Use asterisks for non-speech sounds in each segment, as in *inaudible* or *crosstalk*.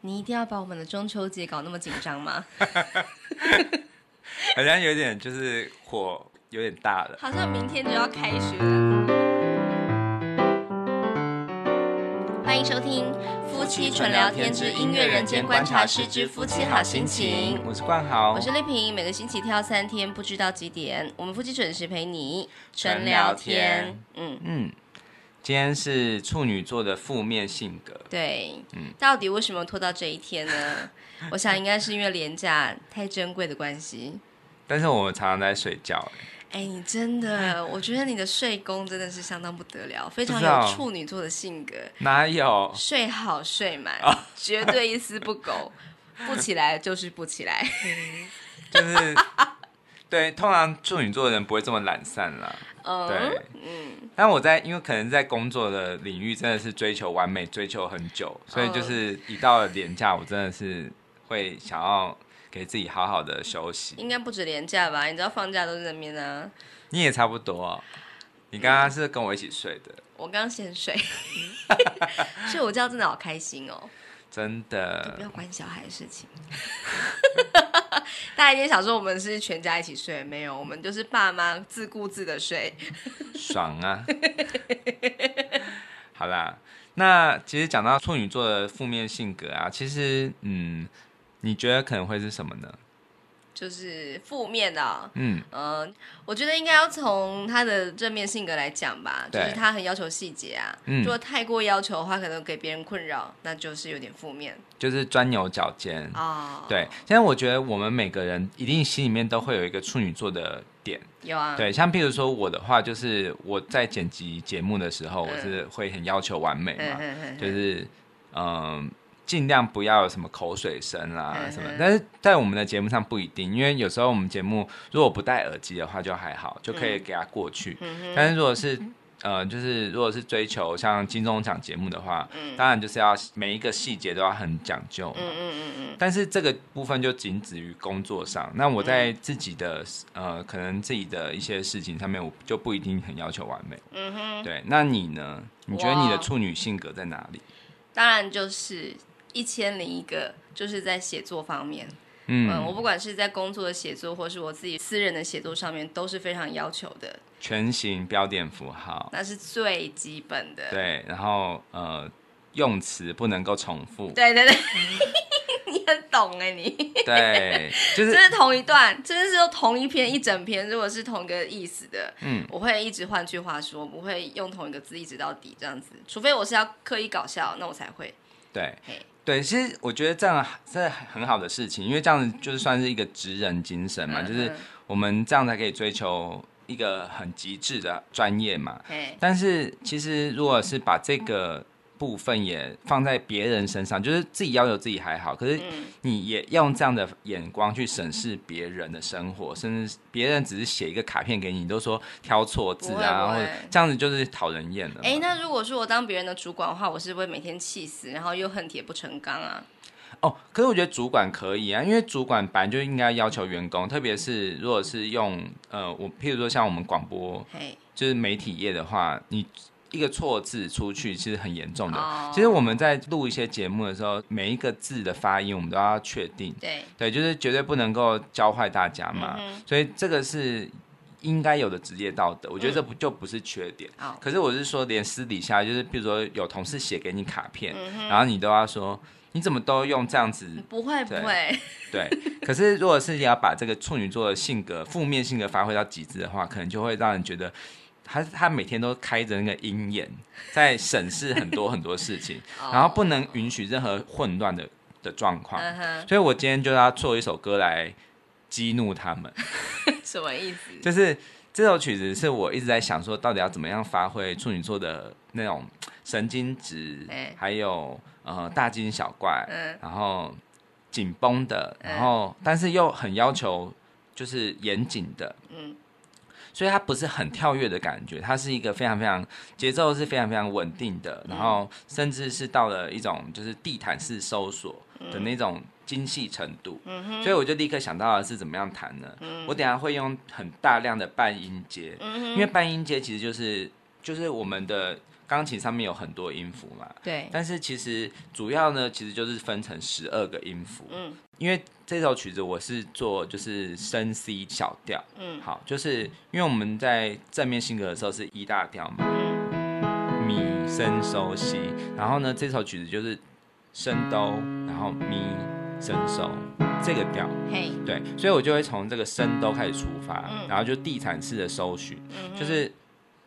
你一定要把我们的中秋节搞那么紧张吗？*laughs* 好像有点就是火有点大了，好像明天就要开学了。欢迎收听《夫妻纯聊天之音乐人间观察室之夫妻好心情》，我是冠豪，我是丽萍，每个星期挑三天，不知道几点，我们夫妻准时陪你纯聊天。嗯嗯。今天是处女座的负面性格，对，嗯，到底为什么拖到这一天呢？*laughs* 我想应该是因为廉价太珍贵的关系。但是我们常常在睡觉。哎，你真的，*laughs* 我觉得你的睡功真的是相当不得了，非常有处女座的性格。哪有？睡好睡满，绝对一丝不苟，*laughs* 不起来就是不起来。就是，对，通常处女座的人不会这么懒散啦。嗯，对，嗯，但我在因为可能在工作的领域真的是追求完美，追求很久，所以就是一到了年假，我真的是会想要给自己好好的休息。应该不止年假吧？你知道放假都是人民啊。你也差不多哦，你刚刚是跟我一起睡的。我刚先睡，*laughs* *laughs* 睡午觉真的好开心哦。真的，不要管小孩的事情。*laughs* 大家一定想说我们是全家一起睡，没有，我们就是爸妈自顾自的睡，爽啊！好啦，那其实讲到处女座的负面性格啊，其实嗯，你觉得可能会是什么呢？就是负面的、哦，嗯。嗯、呃，我觉得应该要从他的正面性格来讲吧，就是他很要求细节啊，嗯、如果太过要求的话，可能给别人困扰，那就是有点负面，就是钻牛角尖哦。对，现在我觉得我们每个人一定心里面都会有一个处女座的点，有啊，对，像譬如说我的话，就是我在剪辑节目的时候，嗯、我是会很要求完美嘛，就是嗯。呃尽量不要有什么口水声啊什么，但是在我们的节目上不一定，因为有时候我们节目如果不戴耳机的话就还好，就可以给他过去。但是如果是呃，就是如果是追求像金钟奖节目的话，当然就是要每一个细节都要很讲究。嗯嗯嗯嗯。但是这个部分就仅止于工作上，那我在自己的呃，可能自己的一些事情上面，我就不一定很要求完美。嗯哼。对，那你呢？你觉得你的处女性格在哪里？当然就是。一千零一个，就是在写作方面，嗯，嗯，我不管是在工作的写作，或是我自己私人的写作上面，都是非常要求的。全形标点符号，那是最基本的。对，然后呃，用词不能够重复。对对对，*laughs* 你很懂哎，你。对，就是这是同一段，真的是用同一篇一整篇，如果是同一个意思的，嗯，我会一直换句话说，不会用同一个字一直到底这样子，除非我是要刻意搞笑，那我才会。对。对，其实我觉得这样是很好的事情，因为这样子就是算是一个职人精神嘛，嗯、就是我们这样才可以追求一个很极致的专业嘛。嘿但是其实如果是把这个。部分也放在别人身上，就是自己要求自己还好，可是你也要用这样的眼光去审视别人的生活，甚至别人只是写一个卡片给你，你都说挑错字啊，或者这样子就是讨人厌了。哎，那如果说我当别人的主管的话，我是不是每天气死，然后又恨铁不成钢啊？哦，可是我觉得主管可以啊，因为主管本来就应该要求员工，特别是如果是用呃，我譬如说像我们广播，就是媒体业的话，你。一个错字出去其实很严重的。Oh. 其实我们在录一些节目的时候，每一个字的发音我们都要确定。对对，就是绝对不能够教坏大家嘛。Mm hmm. 所以这个是应该有的职业道德。我觉得这不就不是缺点。Oh. 可是我是说，连私底下就是，比如说有同事写给你卡片，mm hmm. 然后你都要说，你怎么都用这样子？不会不会。对。可是如果是要把这个处女座的性格、负面性格发挥到极致的话，可能就会让人觉得。他他每天都开着那个鹰眼，在审视很多很多事情，*laughs* 然后不能允许任何混乱的的状况。所以我今天就要做一首歌来激怒他们。*laughs* 什么意思？就是这首曲子是我一直在想说，到底要怎么样发挥处女座的那种神经质，还有呃大惊小怪，然后紧绷的，然后但是又很要求就是严谨的，嗯。所以它不是很跳跃的感觉，它是一个非常非常节奏是非常非常稳定的，然后甚至是到了一种就是地毯式搜索的那种精细程度。所以我就立刻想到的是怎么样弹呢？我等下会用很大量的半音阶，因为半音阶其实就是就是我们的钢琴上面有很多音符嘛，对。但是其实主要呢，其实就是分成十二个音符。嗯。因为这首曲子我是做就是升 C 小调。嗯。好，就是因为我们在正面性格的时候是 E 大调嘛。嗯。咪升收西，然后呢，这首曲子就是升哆，然后咪升收这个调。嘿。对，所以我就会从这个升哆开始出发，嗯、然后就地毯式的搜寻，嗯、就是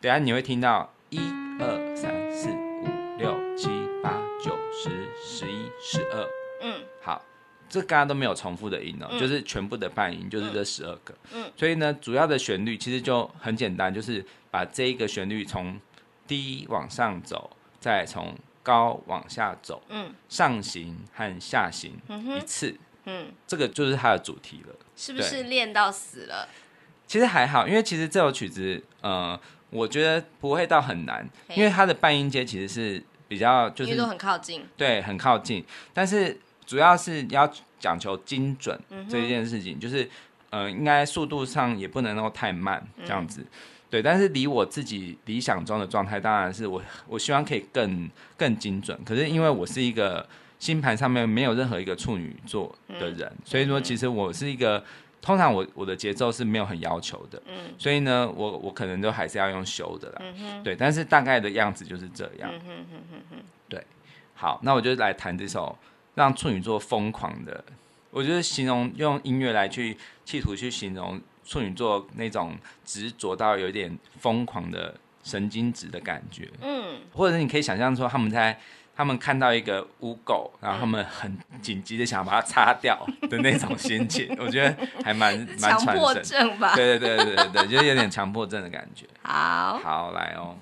等下你会听到一。二三四五六七八九十十一十二，嗯，好，这刚刚都没有重复的音哦，嗯、就是全部的半音，就是这十二个，嗯，所以呢，主要的旋律其实就很简单，就是把这一个旋律从低往上走，再从高往下走，嗯，上行和下行一次，嗯，这个就是它的主题了，是不是练到死了？其实还好，因为其实这首曲子，呃。我觉得不会到很难，因为它的半音阶其实是比较就是都很靠近，对，很靠近。但是主要是要讲求精准这一件事情，嗯、就是呃，应该速度上也不能够太慢这样子。嗯、对，但是离我自己理想中的状态，当然是我我希望可以更更精准。可是因为我是一个星盘上面没有任何一个处女座的人，嗯、所以说其实我是一个。通常我我的节奏是没有很要求的，嗯，所以呢，我我可能都还是要用修的啦，嗯哼，对，但是大概的样子就是这样，嗯哼哼哼哼，对，好，那我就来弹这首让处女座疯狂的，我觉得形容用音乐来去企图去形容处女座那种执着到有点疯狂的神经质的感觉，嗯，或者是你可以想象说他们在。他们看到一个污垢，然后他们很紧急的想要把它擦掉的那种心情，*laughs* 我觉得还蛮蛮。强迫症吧？对对对对对对，就是有点强迫症的感觉。好，好来哦。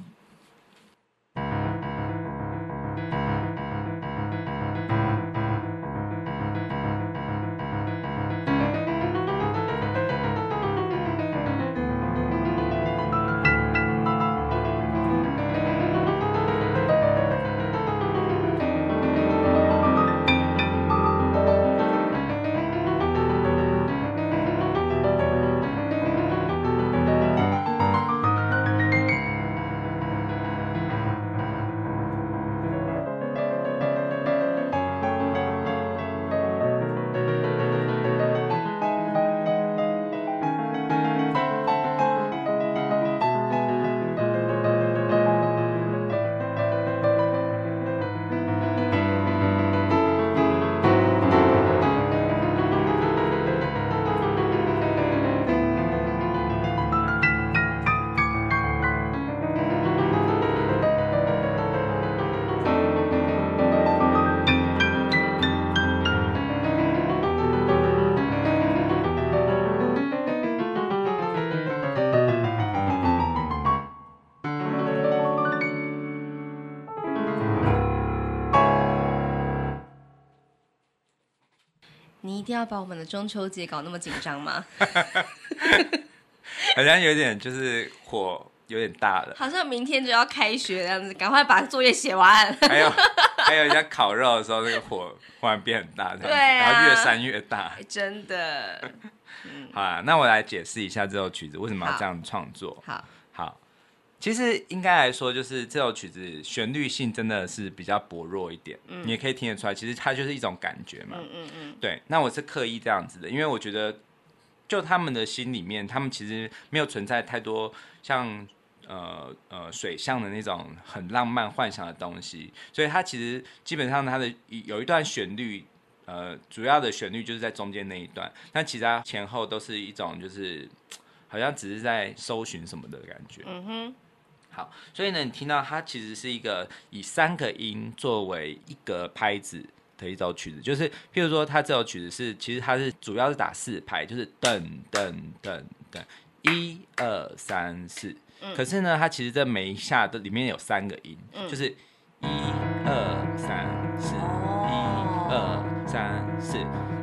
一定要把我们的中秋节搞那么紧张吗？*laughs* 好像有点就是火有点大了，好像明天就要开学这样子，赶快把作业写完。还 *laughs* 有还有，像烤肉的时候，那个火忽然变很大，对、啊，然后越扇越大，真的。*laughs* 嗯、好啊，那我来解释一下这首曲子为什么要这样创作。好好。其实应该来说，就是这首曲子旋律性真的是比较薄弱一点，嗯，你也可以听得出来，其实它就是一种感觉嘛，嗯嗯嗯，对。那我是刻意这样子的，因为我觉得，就他们的心里面，他们其实没有存在太多像呃呃水象的那种很浪漫幻想的东西，所以它其实基本上它的有一段旋律，呃，主要的旋律就是在中间那一段，但其他前后都是一种就是好像只是在搜寻什么的感觉，嗯哼。好，所以呢，你听到它其实是一个以三个音作为一个拍子的一首曲子，就是譬如说，它这首曲子是其实它是主要是打四拍，就是噔噔噔噔，一二三四。嗯。可是呢，它其实这每一下的里面有三个音，嗯、就是一二三四，一二三四。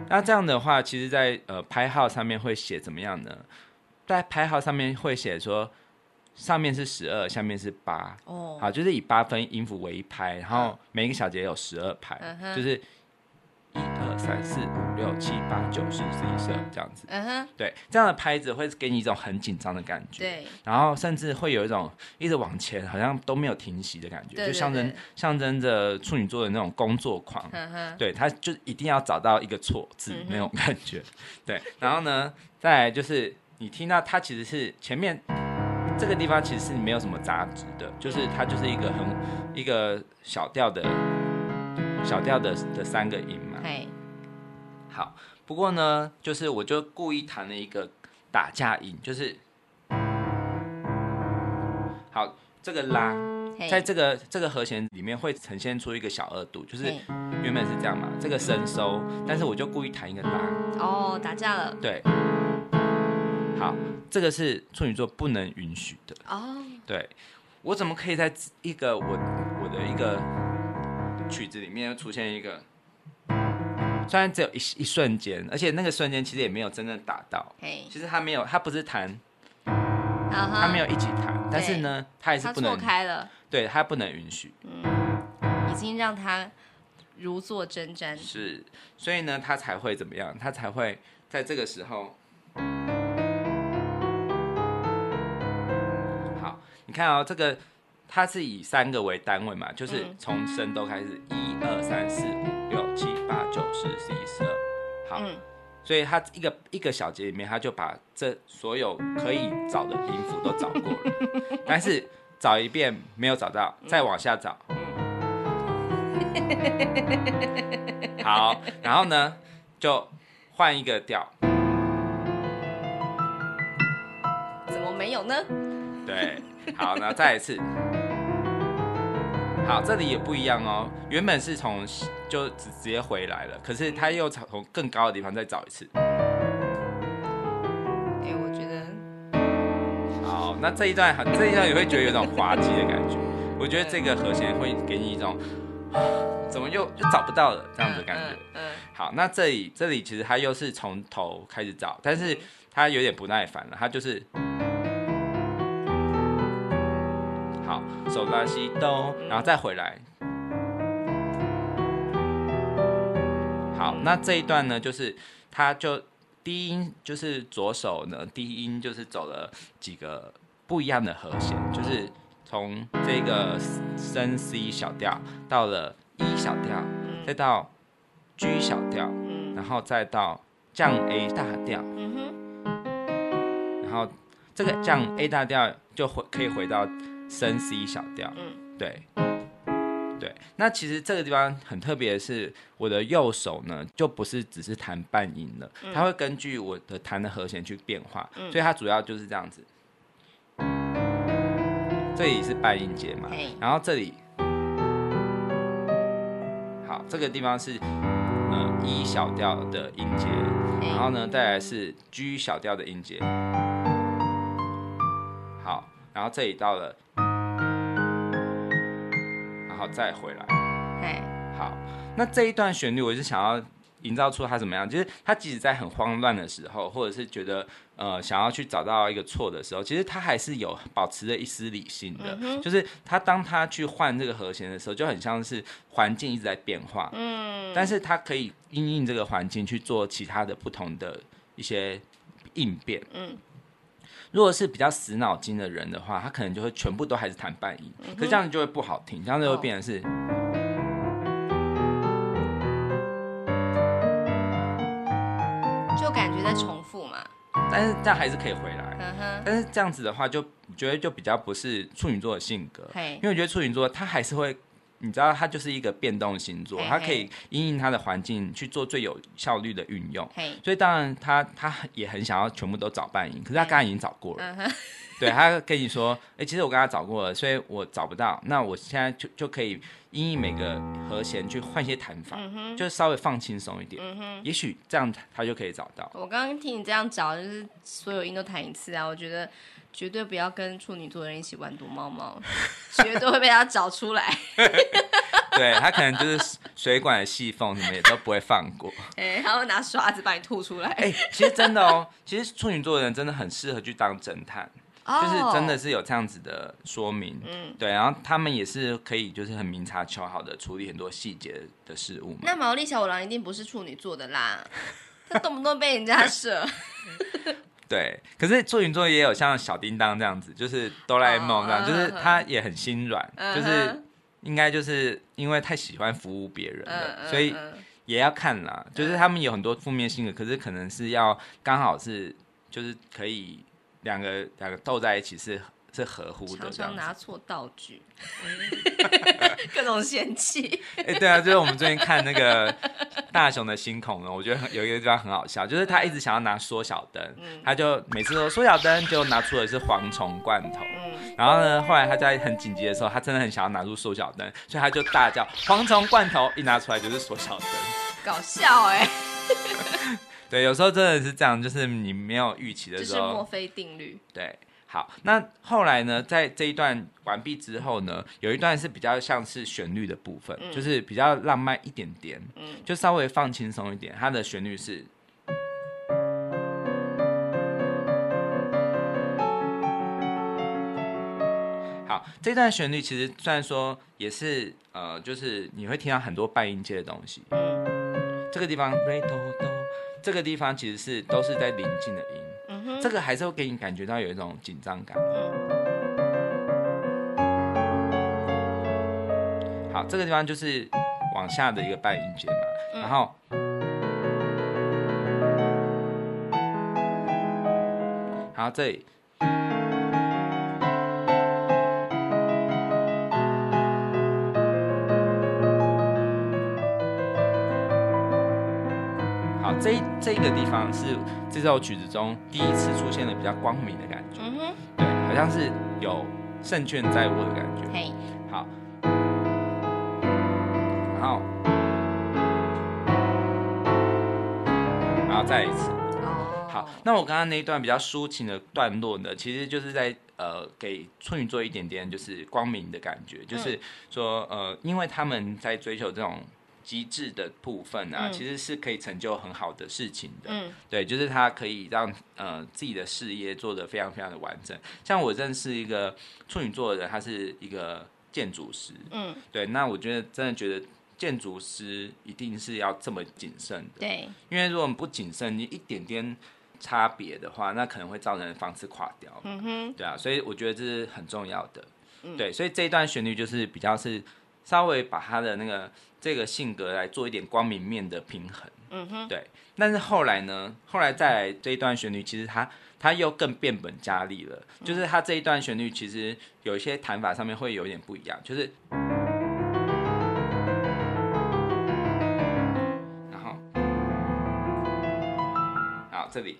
那这样的话，其实在呃拍号上面会写怎么样呢？在拍号上面会写说。上面是十二，下面是八。哦，好，就是以八分音符为一拍，然后每一个小节有十二拍，嗯、哼就是一二二三四五六七八九十十一十二这样子。嗯哼，对，这样的拍子会给你一种很紧张的感觉。对，然后甚至会有一种一直往前，好像都没有停息的感觉，就象征象征着处女座的那种工作狂。嗯哼，对，他就一定要找到一个错字、嗯、那种感觉。对，然后呢，再来就是你听到它其实是前面这个地方其实是没有什么杂质的，就是它就是一个很一个小调的。小调的的三个音嘛，嘿，好，不过呢，就是我就故意弹了一个打架音，就是，好，这个拉，在这个这个和弦里面会呈现出一个小二度，就是原本是这样嘛，这个升收，但是我就故意弹一个拉，哦，打架了，对，好，这个是处女座不能允许的，哦，对，我怎么可以在一个我我的一个。曲子里面出现一个，虽然只有一一瞬间，而且那个瞬间其实也没有真正打到。Hey. 其实他没有，他不是弹，uh huh. 他没有一起弹，但是呢，他也是不能，他错开了，对他不能允许。嗯，已经让他如坐针毡。是，所以呢，他才会怎么样？他才会在这个时候，看哦，这个。它是以三个为单位嘛，就是从升都开始，一二三四五六七八九十十一十二，好，嗯、所以它一个一个小节里面，它就把这所有可以找的音符都找过了，*laughs* 但是找一遍没有找到，再往下找，*laughs* 好，然后呢就换一个调，怎么没有呢？对，好，那再一次。好，这里也不一样哦。原本是从就直直接回来了，可是他又从更高的地方再找一次。哎、欸，我觉得。好，那这一段很这一段也会觉得有种滑稽的感觉。我觉得这个和弦会给你一种，怎么又又找不到了这样子的感觉。嗯。嗯嗯好，那这里这里其实他又是从头开始找，但是他有点不耐烦了，他就是。手拉西哆，然后再回来。好，那这一段呢，就是它就低音就是左手呢，低音就是走了几个不一样的和弦，就是从这个升 C 小调到了 E 小调，再到 G 小调，然后再到降 A 大调，然后这个降 A 大调就回可以回到。升 C 小调，嗯，对，对，那其实这个地方很特别的是，我的右手呢就不是只是弹半音了，嗯、它会根据我的弹的和弦去变化，嗯、所以它主要就是这样子。这里是半音阶嘛，然后这里，好，这个地方是嗯 E 小调的音阶，然后呢再来是 G 小调的音阶，好，然后这里到了。然后再回来，嘿好，那这一段旋律，我是想要营造出它怎么样？就是它即使在很慌乱的时候，或者是觉得呃想要去找到一个错的时候，其实它还是有保持着一丝理性的。嗯、就是他当他去换这个和弦的时候，就很像是环境一直在变化，嗯，但是他可以因应这个环境去做其他的不同的一些应变，嗯。如果是比较死脑筋的人的话，他可能就会全部都还是弹半音，嗯、可是这样子就会不好听，这样子就会变成是，哦、就感觉在重复嘛。但是这样还是可以回来，嗯、哼。但是这样子的话，就觉得就比较不是处女座的性格，嘿。因为我觉得处女座他还是会。你知道他就是一个变动星座，他可以因应他的环境去做最有效率的运用。所以当然他他也很想要全部都找半音，可是他刚刚已经找过了。*laughs* 对，他跟你说，哎，其实我刚刚找过了，所以我找不到。那我现在就就可以因应每个和弦去换一些弹法，就稍微放轻松一点。也许这样他就可以找到。我刚刚听你这样找，就是所有音都弹一次啊，我觉得。绝对不要跟处女座的人一起玩躲猫猫，绝对会被他找出来。*laughs* 对，他可能就是水管的细缝，什么也都不会放过。*laughs* 哎、欸，他会拿刷子把你吐出来。哎、欸，其实真的哦，其实处女座的人真的很适合去当侦探。就是真的是有这样子的说明，嗯，对，然后他们也是可以就是很明察秋毫的处理很多细节的事物。那毛利小五郎一定不是处女座的啦，他动不动被人家 *laughs* 射。对，可是处女座也有像小叮当这样子，就是哆啦 A 梦这样，哦、就是他也很心软，嗯、就是应该就是因为太喜欢服务别人了，嗯、所以也要看啦。嗯、就是他们有很多负面性格，可是可能是要刚好是就是可以两个两个斗在一起是。是合乎的，常常拿错道具，*laughs* 各种嫌弃。哎、欸，对啊，就是我们最近看那个大雄的新恐龙，我觉得有一个地方很好笑，就是他一直想要拿缩小灯，嗯、他就每次都缩小灯，就拿出的是蝗虫罐头。嗯、然后呢，后来他在很紧急的时候，他真的很想要拿出缩小灯，所以他就大叫“蝗虫罐头”，一拿出来就是缩小灯，搞笑哎、欸。*laughs* 对，有时候真的是这样，就是你没有预期的时候，就是墨菲定律。对。好，那后来呢，在这一段完毕之后呢，有一段是比较像是旋律的部分，嗯、就是比较浪漫一点点，嗯、就稍微放轻松一点。它的旋律是，好，这段旋律其实虽然说也是呃，就是你会听到很多半音阶的东西，嗯、这个地方，这个地方其实是都是在临近的音。这个还是会给你感觉到有一种紧张感。好，这个地方就是往下的一个半音阶嘛，然后，然后这里，这这个地方是。这首曲子中第一次出现了比较光明的感觉，嗯哼，对，好像是有胜券在握的感觉。嘿，好，然后，然后再一次。哦，好，那我刚刚那一段比较抒情的段落呢，其实就是在呃给处女座一点点就是光明的感觉，就是说呃，因为他们在追求这种。机制的部分啊，嗯、其实是可以成就很好的事情的。嗯，对，就是他可以让呃自己的事业做得非常非常的完整。像我认识一个处女座的人，他是一个建筑师。嗯，对，那我觉得真的觉得建筑师一定是要这么谨慎的。对，因为如果你不谨慎，你一点点差别的话，那可能会造成房子垮掉。嗯哼，对啊，所以我觉得这是很重要的。嗯、对，所以这一段旋律就是比较是稍微把他的那个。这个性格来做一点光明面的平衡，嗯哼，对。但是后来呢？后来再来这一段旋律，其实他他又更变本加厉了。嗯、就是他这一段旋律，其实有一些弹法上面会有点不一样。就是，然后，好，这里，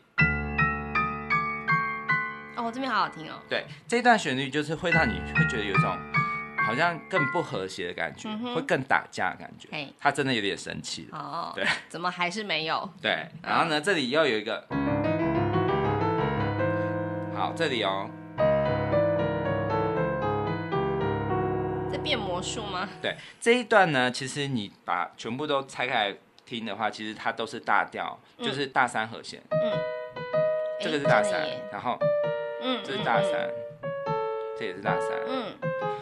哦，这边好好听哦。对，这一段旋律就是会让你会觉得有一种。好像更不和谐的感觉，嗯、会更打架的感觉。嘿他真的有点生气了。哦，对，怎么还是没有？*laughs* 对，然后呢，嗯、这里又有一个，好，这里哦，在变魔术吗？对，这一段呢，其实你把全部都拆开来听的话，其实它都是大调，嗯、就是大三和弦。嗯，这个是大三，然后，嗯，这是大三，这也是大三，嗯。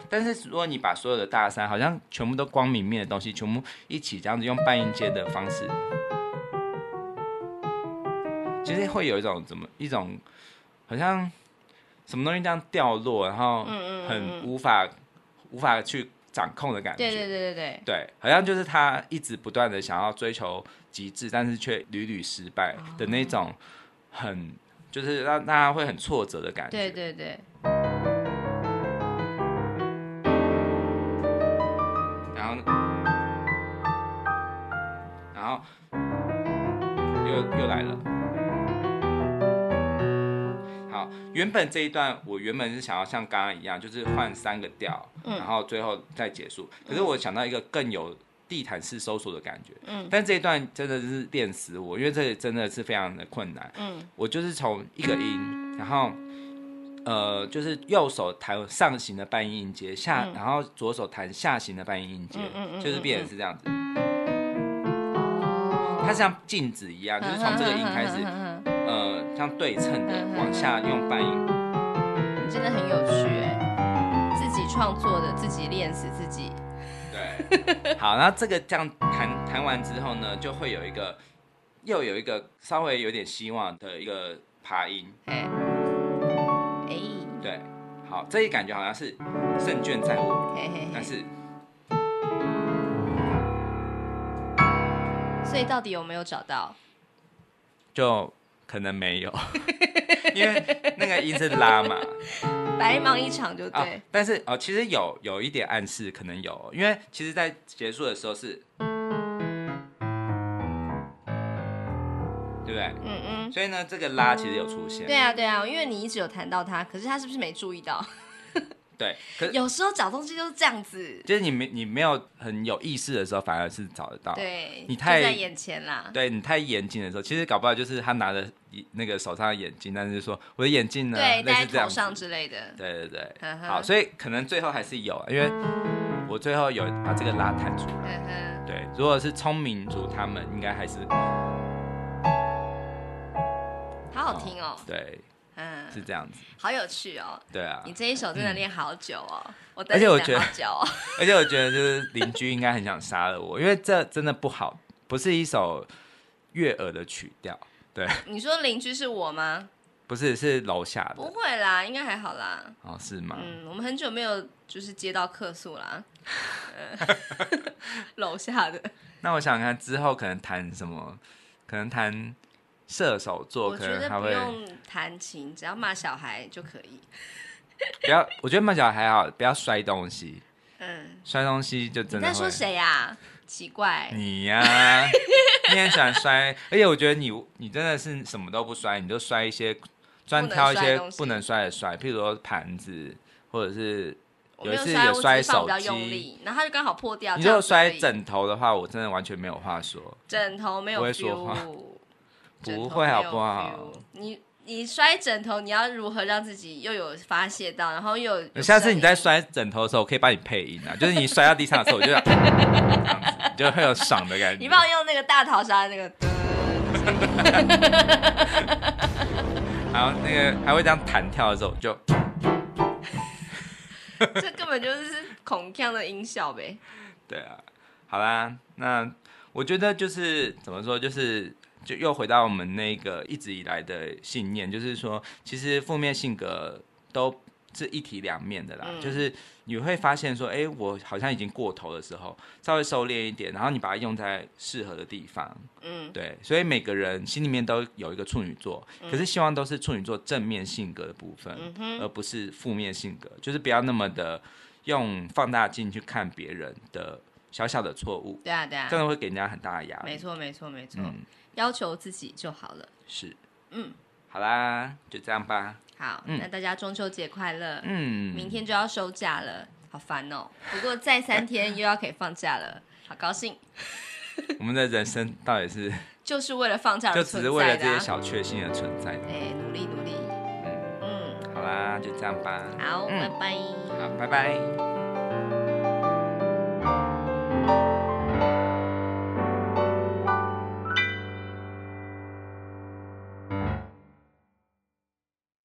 但是如果你把所有的大三，好像全部都光明面的东西，全部一起这样子用半音阶的方式，其实会有一种怎么一种，好像什么东西这样掉落，然后很无法嗯嗯嗯无法去掌控的感觉。对对对对对。对，好像就是他一直不断的想要追求极致，但是却屡屡失败的那种，很就是让大家会很挫折的感觉。对对对。又来了，好，原本这一段我原本是想要像刚刚一样，就是换三个调，嗯、然后最后再结束。可是我想到一个更有地毯式搜索的感觉，嗯，但这一段真的是电死我，因为这里真的是非常的困难，嗯，我就是从一个音，然后呃，就是右手弹上行的半音音阶，下，嗯、然后左手弹下行的半音音阶，嗯嗯、就是变成是这样子。它像镜子一样，就是从这个音开始，呃，像对称的往下用半音，真的很有趣哎，自己创作的，自己练死自己。对，*laughs* 好，那这个这样弹弹完之后呢，就会有一个又有一个稍微有点希望的一个爬音。哎，哎，对，好，这一感觉好像是胜券在握，嘿嘿嘿，但是，所以到底有没有找到？就可能没有，*laughs* 因为那个音是拉嘛，白忙一场就对。哦、但是哦，其实有有一点暗示，可能有，因为其实，在结束的时候是，对不对？嗯嗯。所以呢，这个拉其实有出现。对啊对啊，因为你一直有谈到他，可是他是不是没注意到？对，有时候找东西就是这样子，就是你没你没有很有意识的时候，反而是找得到。对，你太在眼前啦。对你太严谨的时候，其实搞不好就是他拿着那个手上的眼镜，但是说我的眼镜呢，对，戴在头上之类的。对对对，好，所以可能最后还是有，因为我最后有把这个拉弹出来。对，如果是聪明族，他们应该还是好好听哦。对。嗯，是这样子，好有趣哦。对啊，你这一首真的练好久哦，嗯、我而且我觉得，哦、而且我觉得就是邻居应该很想杀了我，因为这真的不好，不是一首悦耳的曲调。对，你说邻居是我吗？不是，是楼下的。不会啦，应该还好啦。哦，是吗？嗯，我们很久没有就是接到客诉啦。*laughs* *laughs* 楼下的。那我想看之后可能谈什么，可能弹。射手座可能他会不用弹琴，只要骂小孩就可以。不要，我觉得骂小孩还好，不要摔东西。嗯，摔东西就真的。你在说谁呀？奇怪。你呀，*laughs* 你很喜欢摔，而且我觉得你你真的是什么都不摔，你就摔一些专挑一些不能摔的摔，譬如说盘子，或者是有一次有摔手机，然后它就刚好破掉。你如果摔枕头的话，我真的完全没有话说。枕头没有，不会说话。不会好不好？你你摔枕头，你要如何让自己又有发泄到，然后又有？下次你在摔枕头的时候，我可以帮你配音啊，就是你摔到地上的时候，我就 *laughs* 这样，就会有爽的感觉。你帮我用那个大逃杀那个，*laughs* 然后那个还会这样弹跳的时候就，*laughs* 这根本就是孔锵的音效呗。对啊，好啦，那我觉得就是怎么说，就是。就又回到我们那个一直以来的信念，就是说，其实负面性格都是一体两面的啦。嗯、就是你会发现说，哎、欸，我好像已经过头的时候，稍微收敛一点，然后你把它用在适合的地方。嗯，对。所以每个人心里面都有一个处女座，嗯、可是希望都是处女座正面性格的部分，嗯、而不是负面性格。就是不要那么的用放大镜去看别人的小小的错误。对啊，对啊，真的会给人家很大的压力。没错，没错，没错。嗯要求自己就好了。是，嗯，好啦，就这样吧。好，嗯、那大家中秋节快乐。嗯，明天就要休假了，好烦哦。不过再三天又要可以放假了，好高兴。*laughs* 我们的人生到底是 *laughs* 就是为了放假就只是为了这些小确幸而存在的。哎，努力努力。嗯嗯，好啦，就这样吧。好，嗯、拜拜。好，拜拜。you